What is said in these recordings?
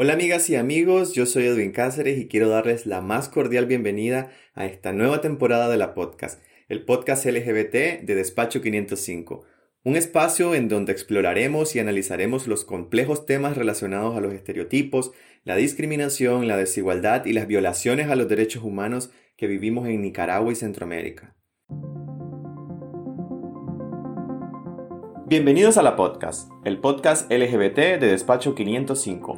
Hola amigas y amigos, yo soy Edwin Cáceres y quiero darles la más cordial bienvenida a esta nueva temporada de la podcast, el podcast LGBT de Despacho 505, un espacio en donde exploraremos y analizaremos los complejos temas relacionados a los estereotipos, la discriminación, la desigualdad y las violaciones a los derechos humanos que vivimos en Nicaragua y Centroamérica. Bienvenidos a la podcast, el podcast LGBT de Despacho 505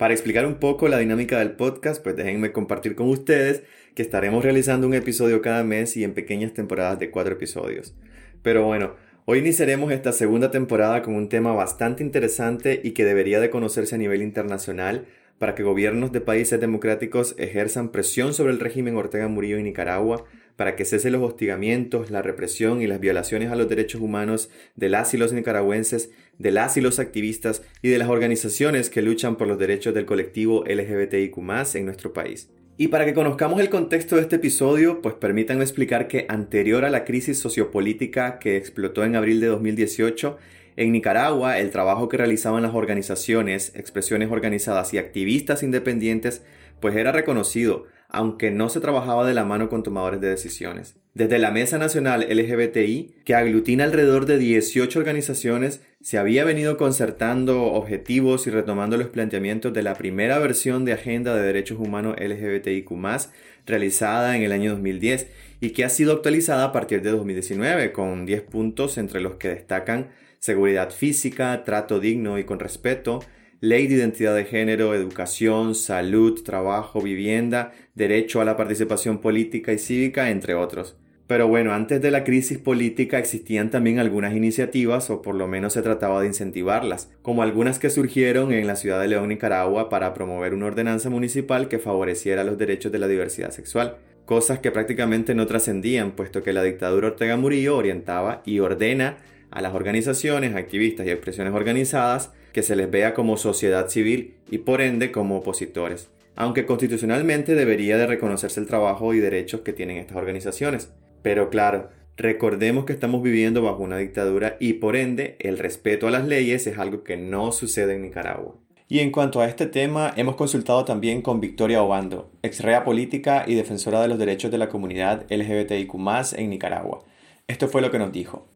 para explicar un poco la dinámica del podcast, pues déjenme compartir con ustedes que estaremos realizando un episodio cada mes y en pequeñas temporadas de cuatro episodios. Pero bueno, hoy iniciaremos esta segunda temporada con un tema bastante interesante y que debería de conocerse a nivel internacional para que gobiernos de países democráticos ejerzan presión sobre el régimen Ortega Murillo y Nicaragua para que cese los hostigamientos, la represión y las violaciones a los derechos humanos de las y los nicaragüenses, de las y los activistas y de las organizaciones que luchan por los derechos del colectivo LGBTIQ en nuestro país. Y para que conozcamos el contexto de este episodio, pues permítanme explicar que anterior a la crisis sociopolítica que explotó en abril de 2018, en Nicaragua el trabajo que realizaban las organizaciones, expresiones organizadas y activistas independientes, pues era reconocido, aunque no se trabajaba de la mano con tomadores de decisiones. Desde la Mesa Nacional LGBTI, que aglutina alrededor de 18 organizaciones, se había venido concertando objetivos y retomando los planteamientos de la primera versión de Agenda de Derechos Humanos LGBTIQ, realizada en el año 2010 y que ha sido actualizada a partir de 2019 con 10 puntos entre los que destacan seguridad física, trato digno y con respeto, ley de identidad de género, educación, salud, trabajo, vivienda, derecho a la participación política y cívica, entre otros. Pero bueno, antes de la crisis política existían también algunas iniciativas, o por lo menos se trataba de incentivarlas, como algunas que surgieron en la ciudad de León, Nicaragua, para promover una ordenanza municipal que favoreciera los derechos de la diversidad sexual. Cosas que prácticamente no trascendían, puesto que la dictadura Ortega Murillo orientaba y ordena a las organizaciones, activistas y expresiones organizadas que se les vea como sociedad civil y por ende como opositores, aunque constitucionalmente debería de reconocerse el trabajo y derechos que tienen estas organizaciones. Pero claro, recordemos que estamos viviendo bajo una dictadura y por ende el respeto a las leyes es algo que no sucede en Nicaragua. Y en cuanto a este tema, hemos consultado también con Victoria Obando, ex rea política y defensora de los derechos de la comunidad LGBTIQ en Nicaragua. Esto fue lo que nos dijo.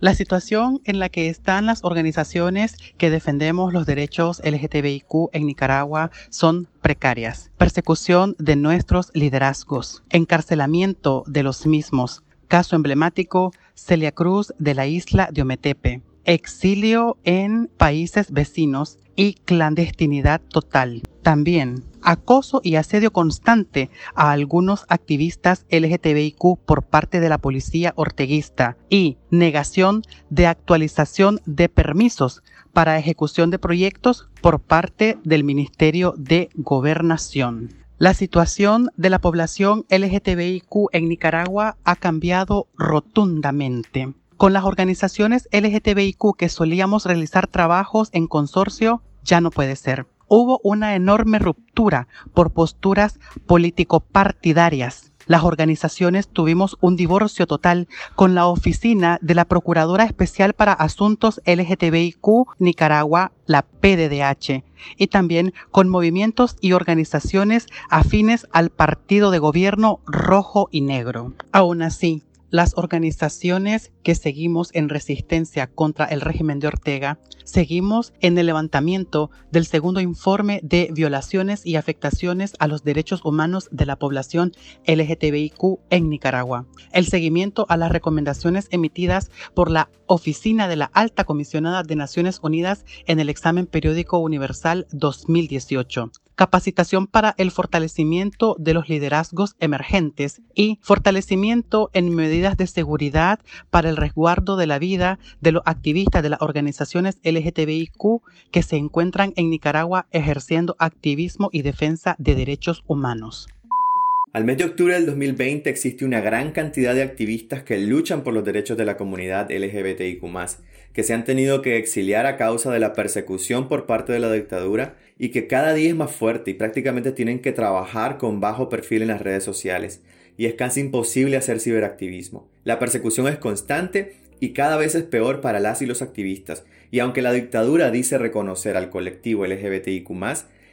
La situación en la que están las organizaciones que defendemos los derechos LGTBIQ en Nicaragua son precarias. Persecución de nuestros liderazgos, encarcelamiento de los mismos. Caso emblemático, Celia Cruz de la isla de Ometepe. Exilio en países vecinos y clandestinidad total. También acoso y asedio constante a algunos activistas LGTBIQ por parte de la policía orteguista y negación de actualización de permisos para ejecución de proyectos por parte del Ministerio de Gobernación. La situación de la población LGTBIQ en Nicaragua ha cambiado rotundamente. Con las organizaciones LGTBIQ que solíamos realizar trabajos en consorcio, ya no puede ser hubo una enorme ruptura por posturas político-partidarias. Las organizaciones tuvimos un divorcio total con la oficina de la Procuradora Especial para Asuntos LGTBIQ Nicaragua, la PDDH, y también con movimientos y organizaciones afines al partido de gobierno rojo y negro. Aún así, las organizaciones que seguimos en resistencia contra el régimen de Ortega, seguimos en el levantamiento del segundo informe de violaciones y afectaciones a los derechos humanos de la población LGTBIQ en Nicaragua, el seguimiento a las recomendaciones emitidas por la Oficina de la Alta Comisionada de Naciones Unidas en el examen periódico universal 2018, capacitación para el fortalecimiento de los liderazgos emergentes y fortalecimiento en medidas de seguridad para el resguardo de la vida de los activistas de las organizaciones LGTBIQ que se encuentran en Nicaragua ejerciendo activismo y defensa de derechos humanos. Al mes de octubre del 2020 existe una gran cantidad de activistas que luchan por los derechos de la comunidad LGBTIQ, que se han tenido que exiliar a causa de la persecución por parte de la dictadura y que cada día es más fuerte y prácticamente tienen que trabajar con bajo perfil en las redes sociales. Y es casi imposible hacer ciberactivismo. La persecución es constante y cada vez es peor para las y los activistas. Y aunque la dictadura dice reconocer al colectivo LGBTIQ,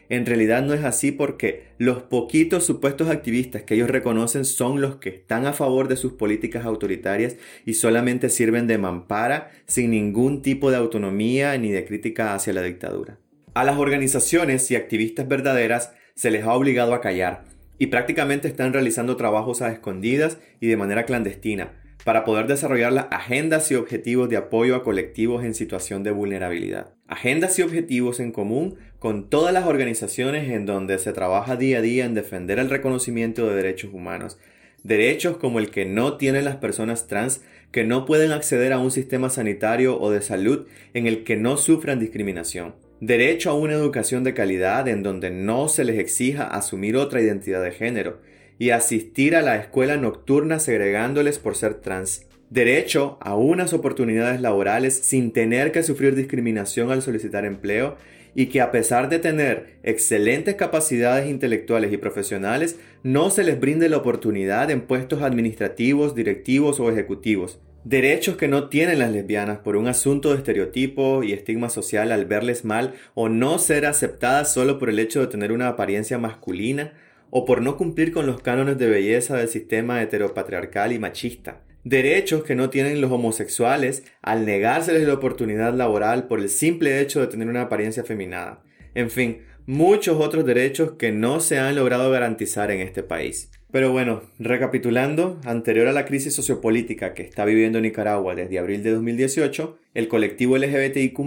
En realidad no es así porque los poquitos supuestos activistas que ellos reconocen son los que están a favor de sus políticas autoritarias y solamente sirven de mampara sin ningún tipo de autonomía ni de crítica hacia la dictadura. A las organizaciones y activistas verdaderas se les ha obligado a callar y prácticamente están realizando trabajos a escondidas y de manera clandestina para poder desarrollar las agendas y objetivos de apoyo a colectivos en situación de vulnerabilidad. Agendas y objetivos en común con todas las organizaciones en donde se trabaja día a día en defender el reconocimiento de derechos humanos. Derechos como el que no tienen las personas trans que no pueden acceder a un sistema sanitario o de salud en el que no sufran discriminación. Derecho a una educación de calidad en donde no se les exija asumir otra identidad de género y asistir a la escuela nocturna segregándoles por ser trans. Derecho a unas oportunidades laborales sin tener que sufrir discriminación al solicitar empleo y que a pesar de tener excelentes capacidades intelectuales y profesionales, no se les brinde la oportunidad en puestos administrativos, directivos o ejecutivos. Derechos que no tienen las lesbianas por un asunto de estereotipo y estigma social al verles mal o no ser aceptadas solo por el hecho de tener una apariencia masculina o por no cumplir con los cánones de belleza del sistema heteropatriarcal y machista. Derechos que no tienen los homosexuales al negárseles la oportunidad laboral por el simple hecho de tener una apariencia feminada. En fin, muchos otros derechos que no se han logrado garantizar en este país. Pero bueno, recapitulando, anterior a la crisis sociopolítica que está viviendo Nicaragua desde abril de 2018, el colectivo LGBTIQ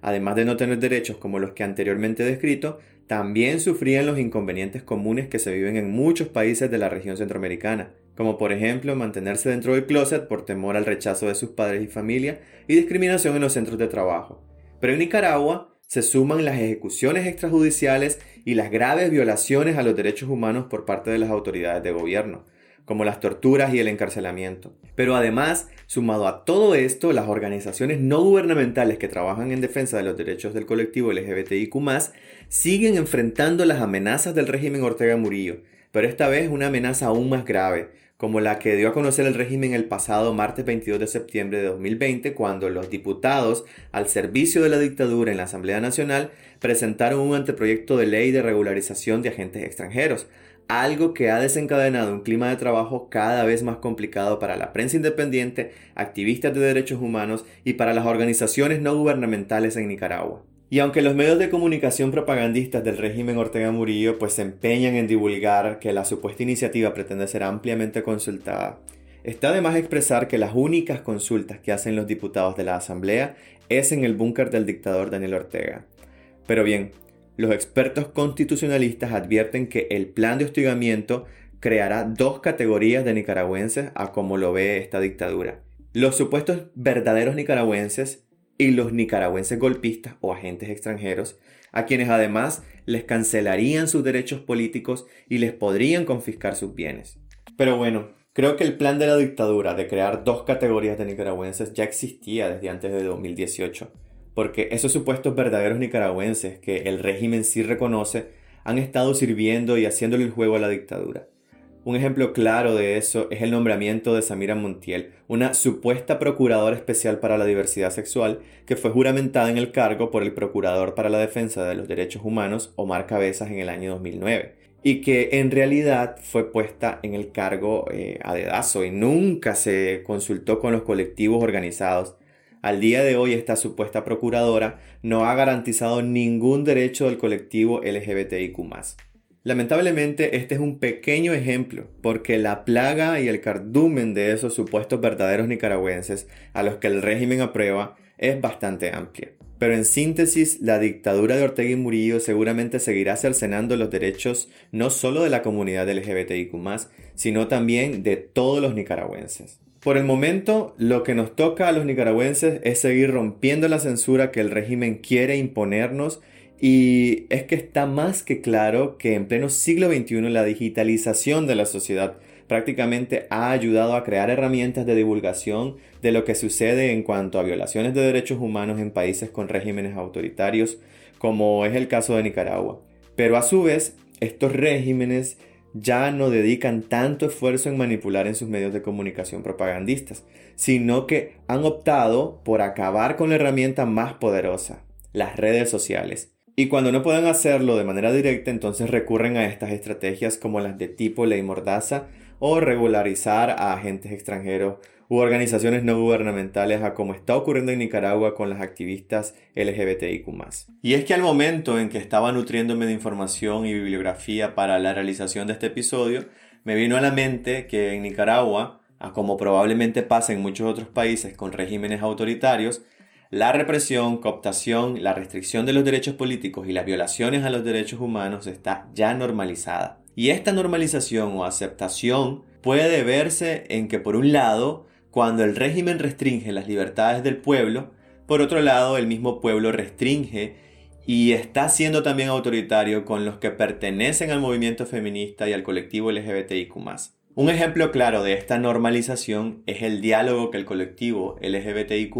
además de no tener derechos como los que anteriormente descrito, también sufrían los inconvenientes comunes que se viven en muchos países de la región centroamericana, como por ejemplo mantenerse dentro del closet por temor al rechazo de sus padres y familia y discriminación en los centros de trabajo. Pero en Nicaragua se suman las ejecuciones extrajudiciales y las graves violaciones a los derechos humanos por parte de las autoridades de gobierno, como las torturas y el encarcelamiento. Pero además, sumado a todo esto, las organizaciones no gubernamentales que trabajan en defensa de los derechos del colectivo LGBTIQ siguen enfrentando las amenazas del régimen Ortega Murillo, pero esta vez una amenaza aún más grave, como la que dio a conocer el régimen el pasado martes 22 de septiembre de 2020, cuando los diputados al servicio de la dictadura en la Asamblea Nacional presentaron un anteproyecto de ley de regularización de agentes extranjeros, algo que ha desencadenado un clima de trabajo cada vez más complicado para la prensa independiente, activistas de derechos humanos y para las organizaciones no gubernamentales en Nicaragua. Y aunque los medios de comunicación propagandistas del régimen Ortega Murillo pues se empeñan en divulgar que la supuesta iniciativa pretende ser ampliamente consultada, está de más expresar que las únicas consultas que hacen los diputados de la Asamblea es en el búnker del dictador Daniel Ortega. Pero bien, los expertos constitucionalistas advierten que el plan de hostigamiento creará dos categorías de nicaragüenses a como lo ve esta dictadura. Los supuestos verdaderos nicaragüenses y los nicaragüenses golpistas o agentes extranjeros, a quienes además les cancelarían sus derechos políticos y les podrían confiscar sus bienes. Pero bueno, creo que el plan de la dictadura de crear dos categorías de nicaragüenses ya existía desde antes de 2018 porque esos supuestos verdaderos nicaragüenses que el régimen sí reconoce han estado sirviendo y haciéndole el juego a la dictadura. Un ejemplo claro de eso es el nombramiento de Samira Montiel, una supuesta procuradora especial para la diversidad sexual que fue juramentada en el cargo por el Procurador para la Defensa de los Derechos Humanos, Omar Cabezas, en el año 2009, y que en realidad fue puesta en el cargo eh, a dedazo y nunca se consultó con los colectivos organizados al día de hoy esta supuesta procuradora no ha garantizado ningún derecho del colectivo LGBTIQ. Lamentablemente este es un pequeño ejemplo porque la plaga y el cardumen de esos supuestos verdaderos nicaragüenses a los que el régimen aprueba es bastante amplia. Pero en síntesis, la dictadura de Ortega y Murillo seguramente seguirá cercenando los derechos no solo de la comunidad LGBTIQ, sino también de todos los nicaragüenses. Por el momento, lo que nos toca a los nicaragüenses es seguir rompiendo la censura que el régimen quiere imponernos y es que está más que claro que en pleno siglo XXI la digitalización de la sociedad prácticamente ha ayudado a crear herramientas de divulgación de lo que sucede en cuanto a violaciones de derechos humanos en países con regímenes autoritarios, como es el caso de Nicaragua. Pero a su vez, estos regímenes ya no dedican tanto esfuerzo en manipular en sus medios de comunicación propagandistas, sino que han optado por acabar con la herramienta más poderosa, las redes sociales. Y cuando no pueden hacerlo de manera directa, entonces recurren a estas estrategias como las de tipo ley mordaza o regularizar a agentes extranjeros u organizaciones no gubernamentales como está ocurriendo en Nicaragua con las activistas LGBTIQ. Y es que al momento en que estaba nutriéndome de información y bibliografía para la realización de este episodio, me vino a la mente que en Nicaragua, como probablemente pasa en muchos otros países con regímenes autoritarios, la represión, cooptación, la restricción de los derechos políticos y las violaciones a los derechos humanos está ya normalizada. Y esta normalización o aceptación puede verse en que por un lado cuando el régimen restringe las libertades del pueblo, por otro lado el mismo pueblo restringe y está siendo también autoritario con los que pertenecen al movimiento feminista y al colectivo LGBTIQ. Un ejemplo claro de esta normalización es el diálogo que el colectivo LGBTIQ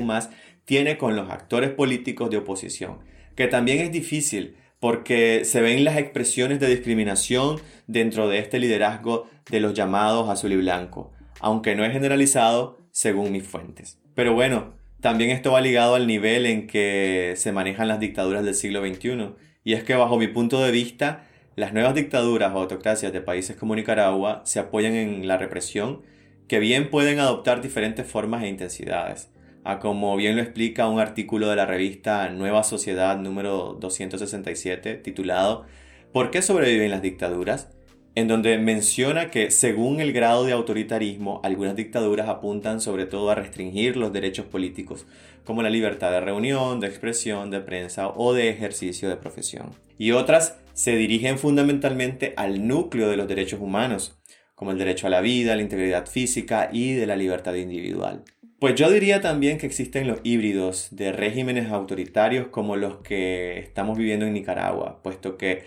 tiene con los actores políticos de oposición, que también es difícil porque se ven las expresiones de discriminación dentro de este liderazgo de los llamados azul y blanco, aunque no es generalizado, según mis fuentes. Pero bueno, también esto va ligado al nivel en que se manejan las dictaduras del siglo XXI. Y es que bajo mi punto de vista, las nuevas dictaduras o autocracias de países como Nicaragua se apoyan en la represión, que bien pueden adoptar diferentes formas e intensidades. A como bien lo explica un artículo de la revista Nueva Sociedad número 267 titulado ¿Por qué sobreviven las dictaduras? en donde menciona que según el grado de autoritarismo, algunas dictaduras apuntan sobre todo a restringir los derechos políticos, como la libertad de reunión, de expresión, de prensa o de ejercicio de profesión. Y otras se dirigen fundamentalmente al núcleo de los derechos humanos, como el derecho a la vida, la integridad física y de la libertad individual. Pues yo diría también que existen los híbridos de regímenes autoritarios como los que estamos viviendo en Nicaragua, puesto que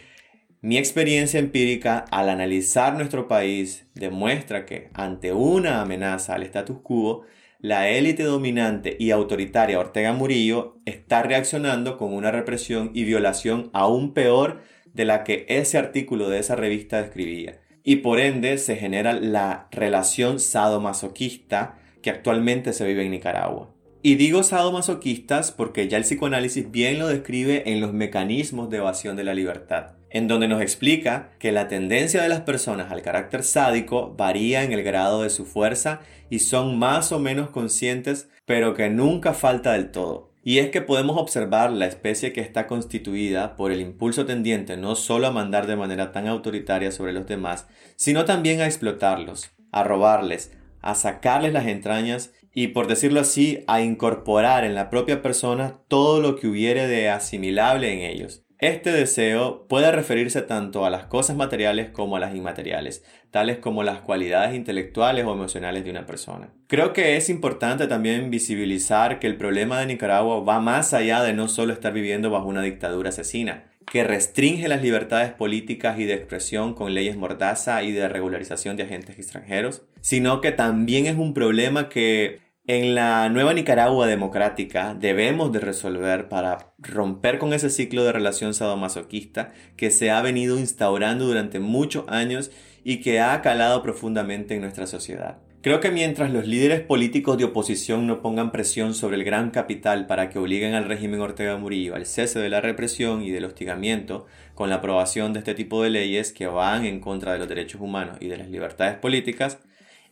mi experiencia empírica al analizar nuestro país demuestra que ante una amenaza al status quo, la élite dominante y autoritaria Ortega Murillo está reaccionando con una represión y violación aún peor de la que ese artículo de esa revista describía. Y por ende se genera la relación sadomasoquista que actualmente se vive en Nicaragua. Y digo sadomasoquistas porque ya el psicoanálisis bien lo describe en los mecanismos de evasión de la libertad en donde nos explica que la tendencia de las personas al carácter sádico varía en el grado de su fuerza y son más o menos conscientes, pero que nunca falta del todo. Y es que podemos observar la especie que está constituida por el impulso tendiente no solo a mandar de manera tan autoritaria sobre los demás, sino también a explotarlos, a robarles, a sacarles las entrañas y, por decirlo así, a incorporar en la propia persona todo lo que hubiere de asimilable en ellos. Este deseo puede referirse tanto a las cosas materiales como a las inmateriales, tales como las cualidades intelectuales o emocionales de una persona. Creo que es importante también visibilizar que el problema de Nicaragua va más allá de no solo estar viviendo bajo una dictadura asesina, que restringe las libertades políticas y de expresión con leyes mordaza y de regularización de agentes extranjeros, sino que también es un problema que en la nueva Nicaragua democrática debemos de resolver para romper con ese ciclo de relación sadomasoquista que se ha venido instaurando durante muchos años y que ha calado profundamente en nuestra sociedad. Creo que mientras los líderes políticos de oposición no pongan presión sobre el gran capital para que obliguen al régimen Ortega Murillo al cese de la represión y del hostigamiento con la aprobación de este tipo de leyes que van en contra de los derechos humanos y de las libertades políticas,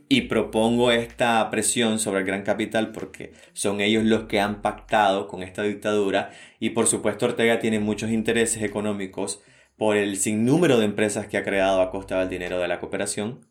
y propongo esta presión sobre el gran capital porque son ellos los que han pactado con esta dictadura y por supuesto Ortega tiene muchos intereses económicos por el sinnúmero de empresas que ha creado a costa del dinero de la cooperación.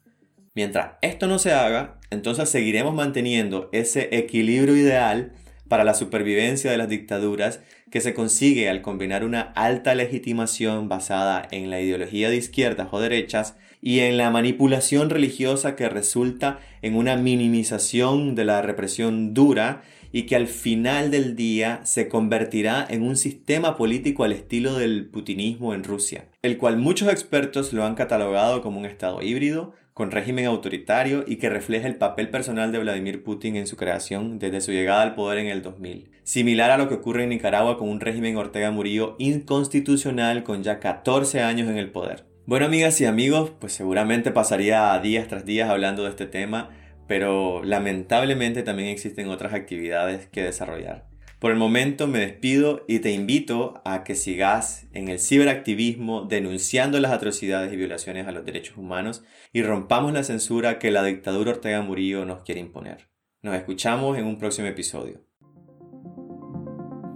Mientras esto no se haga, entonces seguiremos manteniendo ese equilibrio ideal para la supervivencia de las dictaduras que se consigue al combinar una alta legitimación basada en la ideología de izquierdas o derechas y en la manipulación religiosa que resulta en una minimización de la represión dura y que al final del día se convertirá en un sistema político al estilo del putinismo en Rusia, el cual muchos expertos lo han catalogado como un estado híbrido, con régimen autoritario y que refleja el papel personal de Vladimir Putin en su creación desde su llegada al poder en el 2000, similar a lo que ocurre en Nicaragua con un régimen Ortega Murillo inconstitucional con ya 14 años en el poder. Bueno, amigas y amigos, pues seguramente pasaría días tras días hablando de este tema, pero lamentablemente también existen otras actividades que desarrollar. Por el momento me despido y te invito a que sigas en el ciberactivismo denunciando las atrocidades y violaciones a los derechos humanos y rompamos la censura que la dictadura Ortega Murillo nos quiere imponer. Nos escuchamos en un próximo episodio.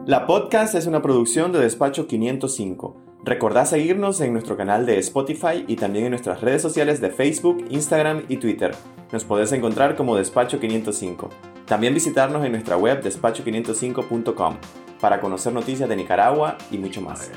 La podcast es una producción de Despacho 505. Recordá seguirnos en nuestro canal de Spotify y también en nuestras redes sociales de Facebook, Instagram y Twitter. Nos podés encontrar como Despacho 505. También visitarnos en nuestra web despacho505.com para conocer noticias de Nicaragua y mucho más.